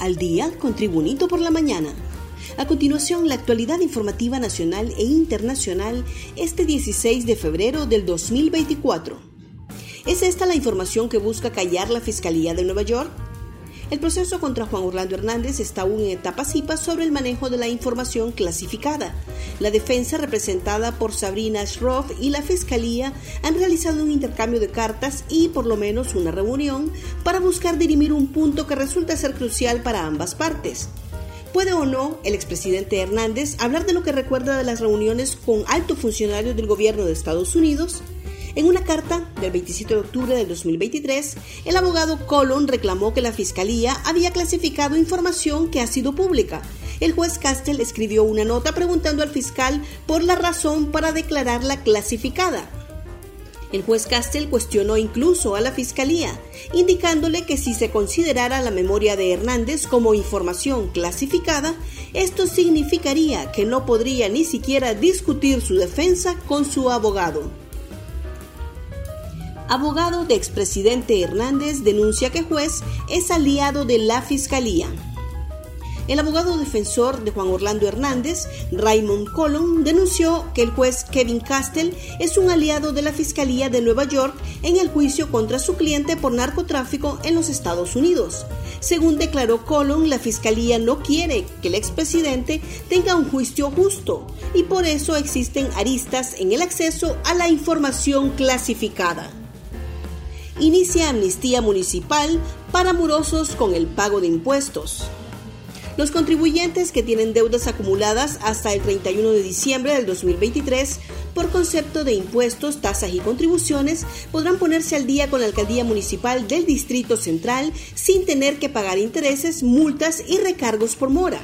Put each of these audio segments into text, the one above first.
Al día con Tribunito por la mañana. A continuación, la actualidad informativa nacional e internacional este 16 de febrero del 2024. ¿Es esta la información que busca callar la Fiscalía de Nueva York? El proceso contra Juan Orlando Hernández está aún en etapa CIPA sobre el manejo de la información clasificada. La defensa, representada por Sabrina Schroff y la Fiscalía, han realizado un intercambio de cartas y por lo menos una reunión para buscar dirimir un punto que resulta ser crucial para ambas partes. ¿Puede o no el expresidente Hernández hablar de lo que recuerda de las reuniones con altos funcionarios del gobierno de Estados Unidos? En una carta del 27 de octubre del 2023, el abogado Colon reclamó que la Fiscalía había clasificado información que ha sido pública. El juez Castell escribió una nota preguntando al fiscal por la razón para declararla clasificada. El juez Castell cuestionó incluso a la Fiscalía, indicándole que si se considerara la memoria de Hernández como información clasificada, esto significaría que no podría ni siquiera discutir su defensa con su abogado. Abogado de expresidente Hernández denuncia que juez es aliado de la Fiscalía. El abogado defensor de Juan Orlando Hernández, Raymond Colon, denunció que el juez Kevin Castell es un aliado de la Fiscalía de Nueva York en el juicio contra su cliente por narcotráfico en los Estados Unidos. Según declaró Colon, la Fiscalía no quiere que el expresidente tenga un juicio justo y por eso existen aristas en el acceso a la información clasificada inicia amnistía municipal para morosos con el pago de impuestos. Los contribuyentes que tienen deudas acumuladas hasta el 31 de diciembre del 2023 por concepto de impuestos, tasas y contribuciones podrán ponerse al día con la alcaldía municipal del Distrito Central sin tener que pagar intereses, multas y recargos por mora.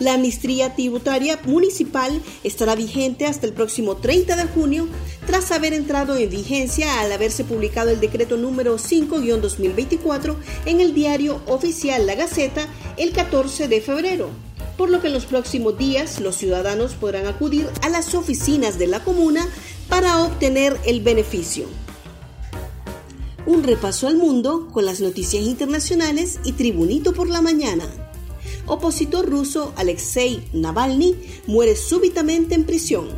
La amnistía tributaria municipal estará vigente hasta el próximo 30 de junio, tras haber entrado en vigencia al haberse publicado el decreto número 5-2024 en el diario oficial La Gaceta el 14 de febrero por lo que en los próximos días los ciudadanos podrán acudir a las oficinas de la comuna para obtener el beneficio. Un repaso al mundo con las noticias internacionales y Tribunito por la mañana opositor ruso Alexei Navalny muere súbitamente en prisión.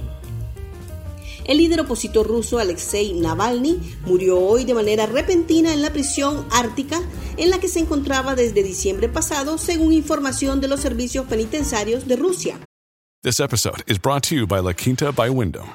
El líder opositor ruso Alexei Navalny murió hoy de manera repentina en la prisión ártica en la que se encontraba desde diciembre pasado, según información de los servicios penitenciarios de Rusia. This episode is brought to you by La Quinta by Wyndham.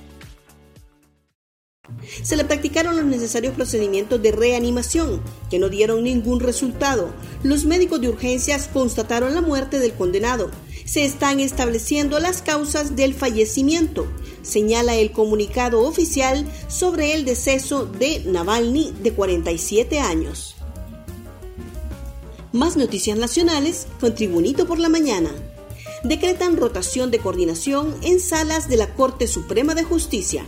Se le practicaron los necesarios procedimientos de reanimación, que no dieron ningún resultado. Los médicos de urgencias constataron la muerte del condenado. Se están estableciendo las causas del fallecimiento, señala el comunicado oficial sobre el deceso de Navalny de 47 años. Más noticias nacionales con Tribunito por la Mañana. Decretan rotación de coordinación en salas de la Corte Suprema de Justicia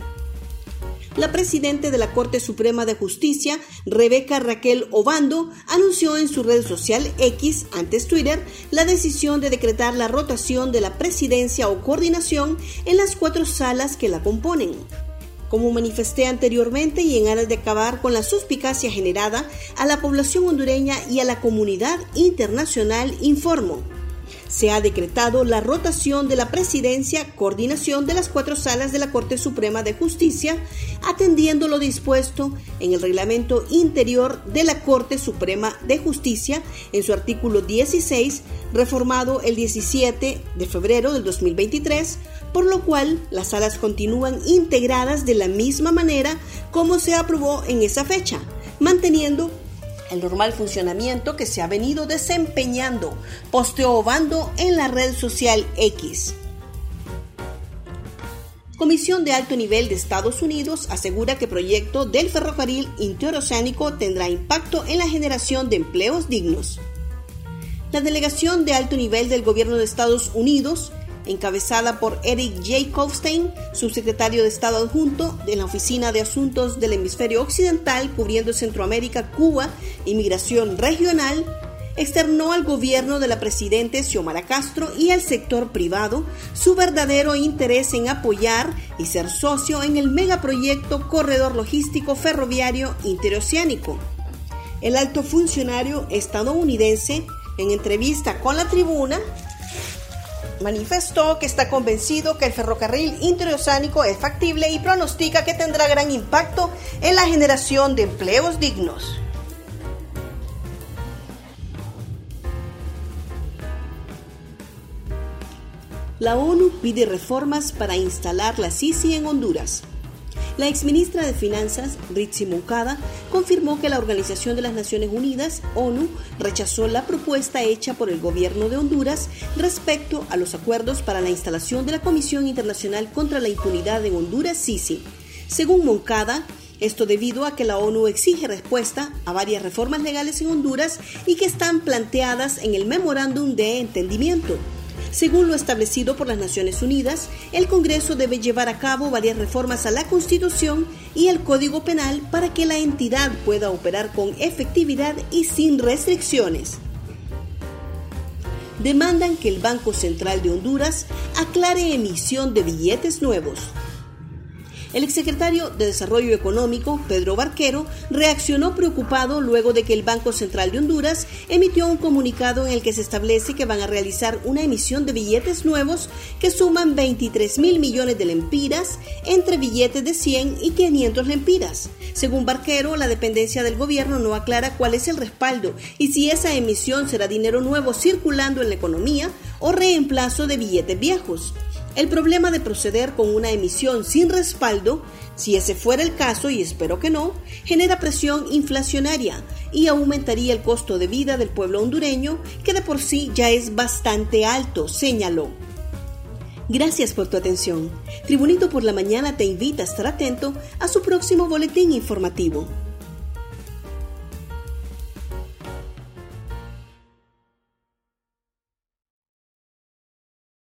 la presidenta de la Corte Suprema de Justicia, Rebeca Raquel Obando, anunció en su red social X, antes Twitter, la decisión de decretar la rotación de la presidencia o coordinación en las cuatro salas que la componen. Como manifesté anteriormente y en aras de acabar con la suspicacia generada a la población hondureña y a la comunidad internacional, informo se ha decretado la rotación de la presidencia, coordinación de las cuatro salas de la Corte Suprema de Justicia, atendiendo lo dispuesto en el reglamento interior de la Corte Suprema de Justicia en su artículo 16, reformado el 17 de febrero del 2023, por lo cual las salas continúan integradas de la misma manera como se aprobó en esa fecha, manteniendo el normal funcionamiento que se ha venido desempeñando, posteobando en la red social X. Comisión de Alto Nivel de Estados Unidos asegura que proyecto del ferrocarril interoceánico tendrá impacto en la generación de empleos dignos. La delegación de alto nivel del gobierno de Estados Unidos encabezada por Eric Jacobstein, subsecretario de Estado adjunto de la Oficina de Asuntos del Hemisferio Occidental cubriendo Centroamérica, Cuba y Migración Regional, externó al gobierno de la presidente Xiomara Castro y al sector privado su verdadero interés en apoyar y ser socio en el megaproyecto Corredor Logístico Ferroviario Interoceánico. El alto funcionario estadounidense, en entrevista con la tribuna, manifestó que está convencido que el ferrocarril interoceánico es factible y pronostica que tendrá gran impacto en la generación de empleos dignos. La ONU pide reformas para instalar la Sisi en Honduras. La exministra de Finanzas, Ritzi Moncada, confirmó que la Organización de las Naciones Unidas, ONU, rechazó la propuesta hecha por el gobierno de Honduras respecto a los acuerdos para la instalación de la Comisión Internacional contra la Impunidad en Honduras, SISI. Según Moncada, esto debido a que la ONU exige respuesta a varias reformas legales en Honduras y que están planteadas en el memorándum de entendimiento. Según lo establecido por las Naciones Unidas, el Congreso debe llevar a cabo varias reformas a la Constitución y al Código Penal para que la entidad pueda operar con efectividad y sin restricciones. Demandan que el Banco Central de Honduras aclare emisión de billetes nuevos. El exsecretario de Desarrollo Económico, Pedro Barquero, reaccionó preocupado luego de que el Banco Central de Honduras emitió un comunicado en el que se establece que van a realizar una emisión de billetes nuevos que suman 23 mil millones de lempiras entre billetes de 100 y 500 lempiras. Según Barquero, la dependencia del gobierno no aclara cuál es el respaldo y si esa emisión será dinero nuevo circulando en la economía o reemplazo de billetes viejos. El problema de proceder con una emisión sin respaldo, si ese fuera el caso, y espero que no, genera presión inflacionaria y aumentaría el costo de vida del pueblo hondureño, que de por sí ya es bastante alto, señaló. Gracias por tu atención. Tribunito por la Mañana te invita a estar atento a su próximo boletín informativo.